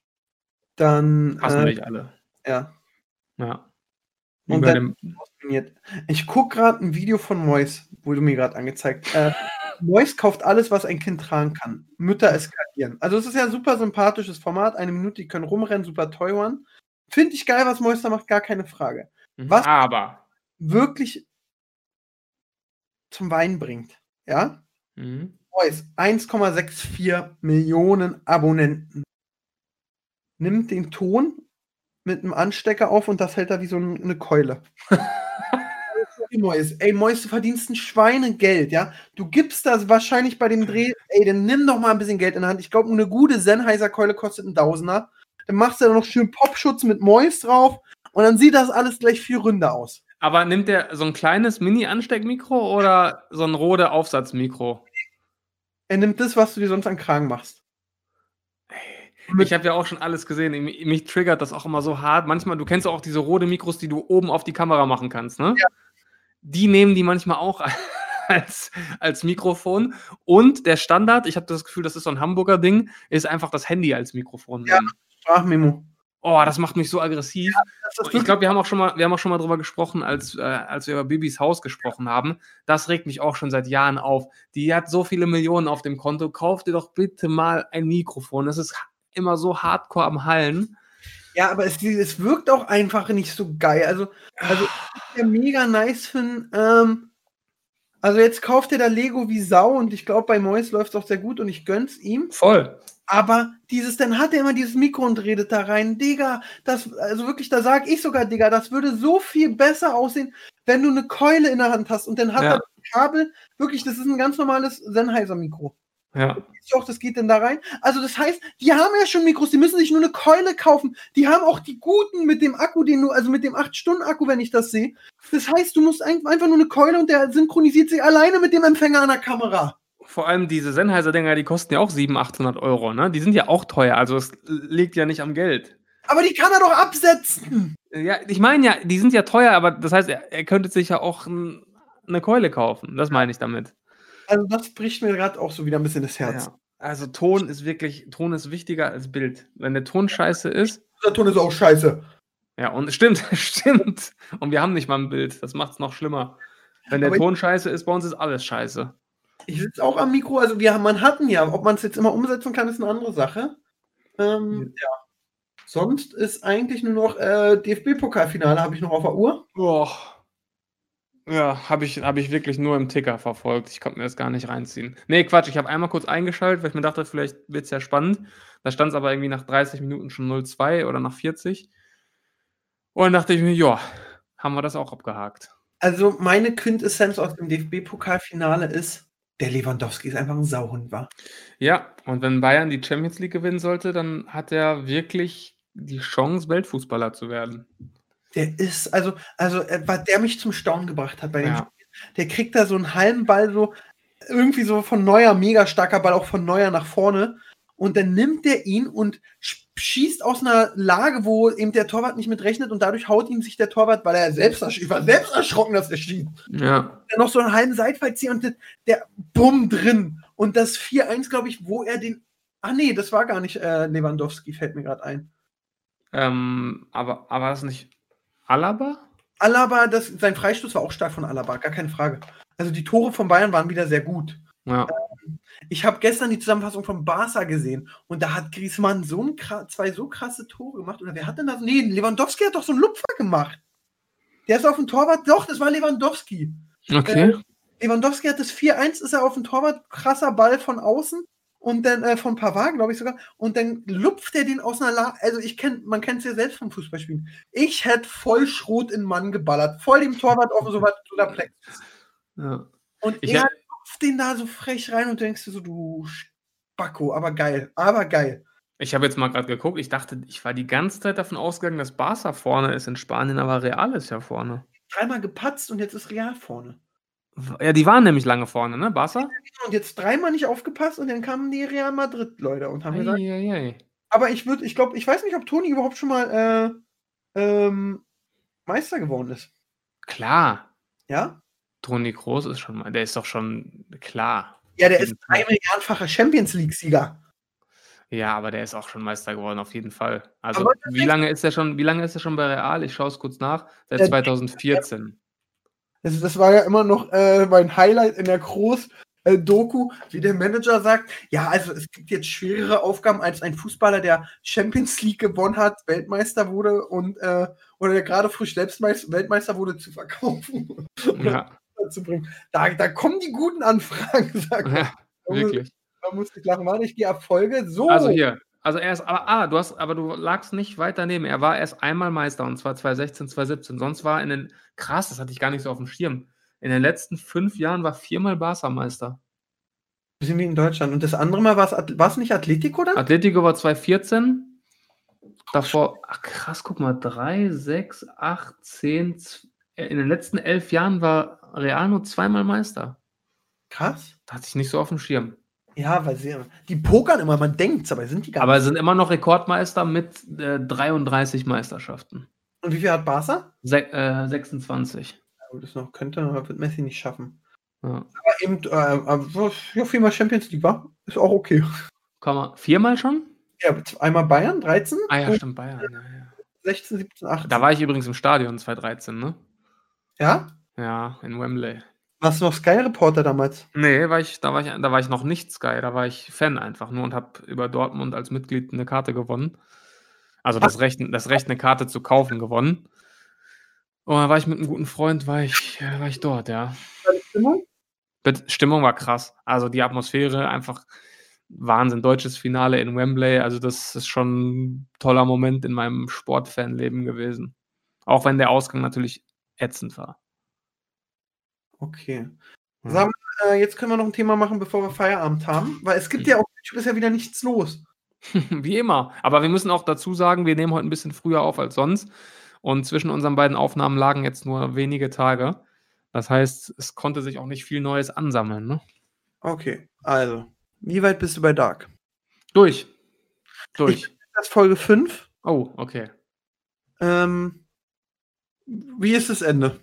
dann. Passen äh, nicht alle. Ja. Ja. Wie Und dann- dem. Ich gucke gerade ein Video von Mois, wurde mir gerade angezeigt. Äh, Mois kauft alles, was ein Kind tragen kann. Mütter eskalieren. Also es ist ja ein super sympathisches Format. Eine Minute, die können rumrennen, super one. Finde ich geil, was Mois da macht, gar keine Frage. Was- Aber. Wirklich zum Wein bringt. Ja? Mhm. Mois, 1,64 Millionen Abonnenten. Nimmt den Ton mit einem Anstecker auf und das hält er wie so ein- eine Keule. Mois, ey, Mois, du verdienst ein Schweinegeld, ja? Du gibst das wahrscheinlich bei dem Dreh, ey, dann nimm doch mal ein bisschen Geld in der Hand. Ich glaube, eine gute Sennheiser-Keule kostet einen Tausender. Dann machst du da noch schön Popschutz mit Mois drauf und dann sieht das alles gleich viel ründer aus. Aber nimmt der so ein kleines Mini-Ansteckmikro oder so ein Rode Aufsatzmikro? Er nimmt das, was du dir sonst an Kragen machst. Ich habe ja auch schon alles gesehen. Mich, triggert das auch immer so hart. Manchmal, du kennst auch diese rote Mikros, die du oben auf die Kamera machen kannst, ne? Ja. Die nehmen die manchmal auch als, als Mikrofon. Und der Standard, ich habe das Gefühl, das ist so ein Hamburger Ding, ist einfach das Handy als Mikrofon. Ja. Sprachmemo. Oh, das macht mich so aggressiv. Ist Ich glaube, wir haben auch schon mal, wir haben auch schon mal drüber gesprochen, als, äh, als wir über Bibis Haus gesprochen haben. Das regt mich auch schon seit Jahren auf. Die hat so viele Millionen auf dem Konto. Kauf dir doch bitte mal ein Mikrofon. Das ist immer so hardcore am Hallen. Ja, aber es, es wirkt auch einfach nicht so geil. Also, also ja mega nice finden. Ähm, also jetzt kauft er da Lego wie Sau und ich glaube, bei Mois läuft es auch sehr gut und ich gönn's ihm. Voll. Aber dieses, dann hat er immer dieses Mikro und redet da rein. Digga, das, also wirklich, da sag ich sogar, Digga, das würde so viel besser aussehen, wenn du eine Keule in der Hand hast und dann hat Ja. er ein Kabel. Wirklich, das ist ein ganz normales Sennheiser-Mikro. Ja. Auch, das geht denn da rein? Also das heißt, die haben ja schon Mikros, die müssen sich nur eine Keule kaufen. Die haben auch die guten mit dem Akku, den du, also mit dem 8-Stunden-Akku, wenn ich das sehe. Das heißt, du musst ein, einfach nur eine Keule und der synchronisiert sich alleine mit dem Empfänger an der Kamera. Vor allem diese Sennheiser-Dinger, die kosten ja auch 700, 800 Euro, ne? Die sind ja auch teuer, also es liegt ja nicht am Geld. Aber die kann er doch absetzen. Ja, ich meine ja, die sind ja teuer, aber das heißt, er, er könnte sich ja auch n- eine Keule kaufen. Das meine ich damit. Also das bricht mir gerade auch so wieder ein bisschen das Herz. Ja. Also Ton ist wirklich, Ton ist wichtiger als Bild. Wenn der Ton scheiße ist, Der Ton ist auch scheiße. ja, und stimmt, stimmt. Und wir haben nicht mal ein Bild. Das macht es noch schlimmer. Wenn der Aber Ton scheiße ist, bei uns ist alles scheiße. Ich sitze auch am Mikro, also wir haben, man hatten ja, ob man es jetzt immer umsetzen kann, ist eine andere Sache. Ähm, ja. Sonst ist eigentlich nur noch äh, DFB-Pokalfinale, habe ich noch auf der Uhr. Boah. Ja, habe ich, hab ich wirklich nur im Ticker verfolgt. Ich konnte mir das gar nicht reinziehen. Nee, Quatsch, ich habe einmal kurz eingeschaltet, weil ich mir dachte, vielleicht wird es ja spannend. Da stand es aber irgendwie nach 30 Minuten schon 0-2 oder nach 40. Und dann dachte ich mir, ja, haben wir das auch abgehakt. Also meine Quintessenz aus dem DFB-Pokalfinale ist, der Lewandowski ist einfach ein Sauhund, war. Ja, und wenn Bayern die Champions League gewinnen sollte, dann hat er wirklich die Chance, Weltfußballer zu werden. Der ist, also, also, äh, was der mich zum Staunen gebracht hat bei dem Ja. Spiel. Der kriegt da so einen halben Ball so, irgendwie so von Neuer, mega starker Ball, auch von Neuer nach vorne. Und dann nimmt der ihn und sch- schießt aus einer Lage, wo eben der Torwart nicht mit rechnet und dadurch haut ihm sich der Torwart, weil er selbst, war selbst erschrocken, dass er schießt. Ja, Dann noch so einen halben Seitfall ziehen und der, der Bumm drin. Und das 4-1, glaube ich, wo er den. Ah, nee, das war gar nicht äh, Lewandowski, fällt mir gerade ein. ähm, aber, aber das nicht Alaba? Alaba, das, sein Freistoß war auch stark von Alaba, gar keine Frage. Also die Tore von Bayern waren wieder sehr gut. Ja, Ich habe gestern die Zusammenfassung von Barca gesehen und da hat Griezmann so ein, zwei so krasse Tore gemacht. Oder wer hat denn das? Nee, Lewandowski hat doch so einen Lupfer gemacht. Der ist auf dem Torwart. Doch, das war Lewandowski. okay. Lewandowski hat das 4-1, ist er auf dem Torwart, krasser Ball von außen und dann äh, von Pavard, glaube ich sogar, und dann lupft er den aus einer Lage. Also ich kenn, man kennt es ja selbst vom Fußballspielen. Ich hätte voll Schrot in Mann geballert, voll dem Torwart auf so was oder Plex. Ja. Und Ich er hab- den da so frech rein und denkst dir so, du Spacko, aber geil, aber geil. Ich habe jetzt mal gerade geguckt. Ich dachte, ich war die ganze Zeit davon ausgegangen, dass Barca vorne ist in Spanien, aber Real ist ja vorne. Dreimal gepatzt und jetzt ist Real vorne. Ja, die waren nämlich lange vorne, ne? Barca? Und jetzt dreimal nicht aufgepasst und dann kamen die Real Madrid-Leute und haben gesagt, Eieiei. aber ich würde, ich glaube, ich weiß nicht, ob Toni überhaupt schon mal äh, ähm, Meister geworden ist. Klar. Ja? Toni Kroos ist schon mal, der ist doch schon klar. Ja, der ist drei Milliardenfacher Champions League-Sieger. Ja, aber der ist auch schon Meister geworden, auf jeden Fall. Also, wie lange ist er schon, wie lange ist er schon bei Real? Ich schaue es kurz nach. Seit Der- 2014. Das, das war ja immer noch äh, mein Highlight in der Groß-Doku, wie der Manager sagt, ja, also es gibt jetzt schwerere Aufgaben als ein Fußballer, der Champions League gewonnen hat, Weltmeister wurde und äh, oder der gerade frisch Selbstmeister, Weltmeister wurde, zu verkaufen Ja, zu bringen. Da, da kommen die guten Anfragen, sagt er. ja wirklich. Da muss ich lachen. Warte, ich gehe ab Folge. So. Also hier, also er ist, aber, ah, du hast, aber du lagst nicht weit daneben. Er war erst einmal Meister und zwar 2016, 2017. Sonst war in den, krass, das hatte ich gar nicht so auf dem Schirm. In den letzten fünf Jahren war viermal Barca Meister. Bisschen wie in Deutschland. Und das andere Mal war es, war nicht Atletico dann? Atletico war 2014. Davor, ach krass, guck mal, 3, 6, 8, 10, z- in den letzten elf Jahren war Real nur zweimal Meister. Krass. Da hatte ich nicht so auf dem Schirm. Ja, weil sie, die pokern immer, man denkt aber sind die gar Aber nicht. sind immer noch Rekordmeister mit äh, 33 Meisterschaften. Und wie viel hat Barca? Se äh, 26. Ja, Das noch könnte, aber wird Messi nicht schaffen. Ja. Aber eben, äh, aber, ja, viermal Champions League war, ist auch okay. Kann man, viermal schon? Ja, einmal Bayern, 13, Ah ja, stimmt, Bayern. Ja, ja. 16, 17, 18. Da war ich übrigens im Stadion 2013, ne? Ja? Ja, in Wembley. Warst du noch Sky Reporter damals? Nee, war ich, da, war ich, da war ich noch nicht Sky, da war ich Fan einfach nur und habe über Dortmund als Mitglied eine Karte gewonnen. Also das Recht, das Recht, eine Karte zu kaufen, gewonnen. Und da war ich mit einem guten Freund, war ich, äh, war ich dort, ja. War die Stimmung? Stimmung war krass. Also die Atmosphäre, einfach Wahnsinn. Deutsches Finale in Wembley. Also das ist schon ein toller Moment in meinem Sportfanleben gewesen. Auch wenn der Ausgang natürlich ätzend war. Okay. Ja. Sag mal, äh, jetzt können wir noch ein Thema machen, bevor wir Feierabend haben, weil es gibt Hm. ja auf YouTube ist ja wieder nichts los. Wie immer. Aber wir müssen auch dazu sagen, wir nehmen heute ein bisschen früher auf als sonst. Und zwischen unseren beiden Aufnahmen lagen jetzt nur wenige Tage. Das heißt, es konnte sich auch nicht viel Neues ansammeln. Ne? Okay, also, wie weit bist du bei Dark? Durch. Durch. Das ist Folge 5. Oh, okay. Ähm, wie ist das Ende?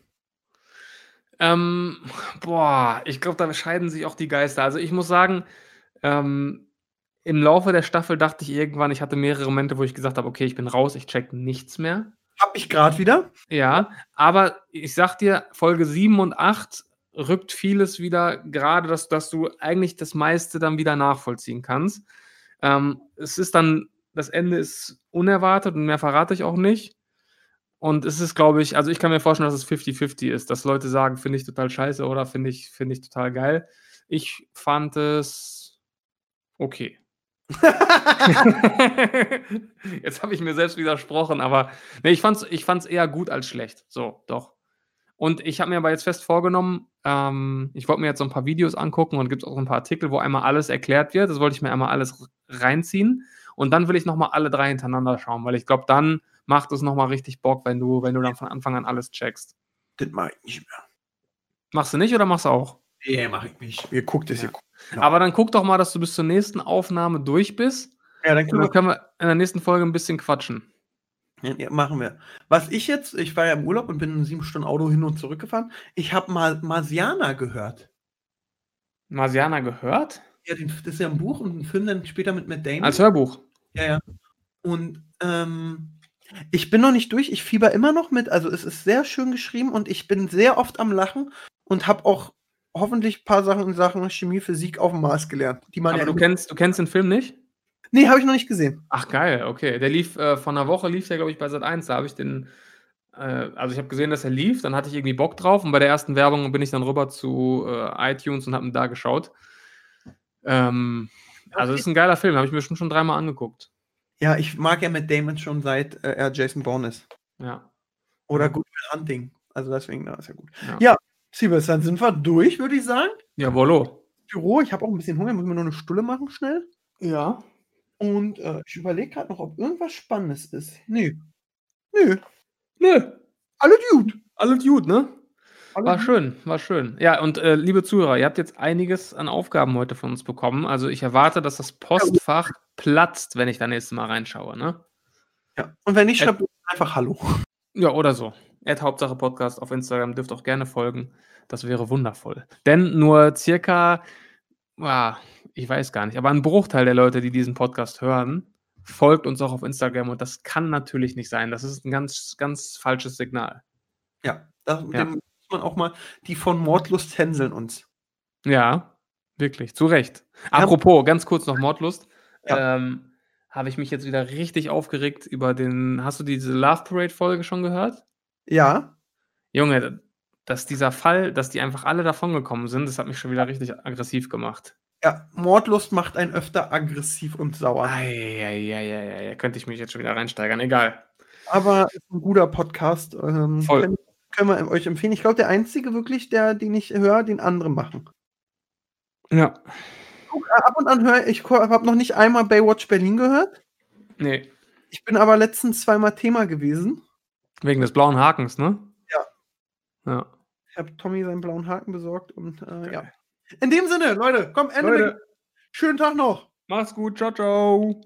Ähm, boah, ich glaube, da scheiden sich auch die Geister. Also ich muss sagen, ähm, im Laufe der Staffel dachte ich irgendwann, ich hatte mehrere Momente, wo ich gesagt habe, okay, ich bin raus, ich check nichts mehr. Hab ich gerade wieder. Ja, aber ich sag dir, Folge 7 und 8 rückt vieles wieder, gerade dass, dass du eigentlich das meiste dann wieder nachvollziehen kannst. Ähm, es ist dann, das Ende ist unerwartet und mehr verrate ich auch nicht. Und es ist, glaube ich, also ich kann mir vorstellen, dass es 50-50 ist, dass Leute sagen, finde ich total scheiße oder finde ich, finde ich total geil. Ich fand es okay. Jetzt habe ich mir selbst widersprochen, aber nee, ich fand es ich fand's eher gut als schlecht. So, doch. Und ich habe mir aber jetzt fest vorgenommen, ähm, ich wollte mir jetzt so ein paar Videos angucken und gibt auch ein paar Artikel, wo einmal alles erklärt wird. Das wollte ich mir einmal alles reinziehen. Und dann will ich nochmal alle drei hintereinander schauen, weil ich glaube, dann macht es nochmal richtig Bock, wenn du, wenn du dann von Anfang an alles checkst. das mache ich nicht mehr. Machst du nicht oder machst du auch? Nee, mache ich nicht. Ihr guckt es, Ja. ihr guckt. Ja. Aber dann guck doch mal, dass du bis zur nächsten Aufnahme durch bist. Ja, dann können dann wir, können wir in der nächsten Folge ein bisschen quatschen. ja, machen wir. Was ich jetzt, ich war ja im Urlaub und bin in sieben Stunden Auto hin und zurück gefahren. Ich habe mal Marsiana gehört. Marsiana gehört? Ja, das ist ja ein Buch und ein Film dann später mit Matt Damon. Als Hörbuch. Ja, ja. Und ähm, ich bin noch nicht durch, ich fieber immer noch mit. Also es ist sehr schön geschrieben und ich bin sehr oft am Lachen und habe auch hoffentlich ein paar Sachen in Sachen Chemie, Physik auf dem Mars gelernt. Die man Aber ja du kennst, du kennst den Film nicht? nee, habe ich noch nicht gesehen. Ach geil, okay. Der lief äh, vor einer Woche, lief der, glaube ich, bei Sat 1. Da habe ich den, äh, also ich habe gesehen, dass er lief, dann hatte ich irgendwie Bock drauf und bei der ersten Werbung bin ich dann rüber zu äh, iTunes und habe ihn da geschaut. Ähm, also das ist ein geiler Film, habe ich mir schon, schon dreimal angeguckt. Ja, ich mag ja Matt Damon schon seit äh, er Jason Bourne ist. Ja. Oder Ja. Good Will Hunting. Also deswegen, da ist ja gut. Ja. Ja, Siebes, dann sind wir durch, würde ich sagen. Jawollo. Büro, ich habe auch ein bisschen Hunger, muss mir nur eine Stulle machen schnell. Ja. Und äh, ich überlege gerade noch, ob irgendwas Spannendes ist. Nö. Nö. Nö, Alles gut. alles gut, ne? Alles War gut. schön, war schön. Ja, und äh, liebe Zuhörer, ihr habt jetzt einiges an Aufgaben heute von uns bekommen. Also ich erwarte, dass das Postfach platzt, wenn ich da nächstes Mal reinschaue, ne? Ja. Und wenn nicht, schreibt einfach Hallo. Ja, oder so. Ad Hauptsache Podcast auf Instagram dürft auch gerne folgen. Das wäre wundervoll. Denn nur circa, ah, ich weiß gar nicht, aber ein Bruchteil der Leute, die diesen Podcast hören, folgt uns auch auf Instagram und das kann natürlich nicht sein. Das ist ein ganz, ganz falsches Signal. Ja. Da Ja. muss man auch mal, die von Mordlust hänseln uns. Ja, wirklich, zu Recht. Ja. Apropos, ganz kurz noch Mordlust. Ja. Ähm, Habe ich mich jetzt wieder richtig aufgeregt über den. Hast du diese Love Parade-Folge schon gehört? Ja. Junge, dass dieser Fall, dass die einfach alle davongekommen sind, das hat mich schon wieder richtig aggressiv gemacht. Ja. Mordlust macht einen öfter aggressiv und sauer. Eieieiei, könnte ich mich jetzt schon wieder reinsteigern. Egal. Aber ist ein guter Podcast. Ähm, Voll. Können, können wir euch empfehlen. Ich glaube, der einzige wirklich, der, den ich höre, den andere machen. Ja. Guck, äh, ab und an höre ich, habe noch nicht einmal Baywatch Berlin gehört. Nee, Ich bin aber letztens zweimal Thema gewesen. wegen des blauen Hakens, ne? Ja. Ja. Ich habe Tommy seinen blauen Haken besorgt und äh, ja. In dem Sinne, Leute, komm, Ende. Leute. Schönen Tag noch. Mach's gut, ciao, ciao.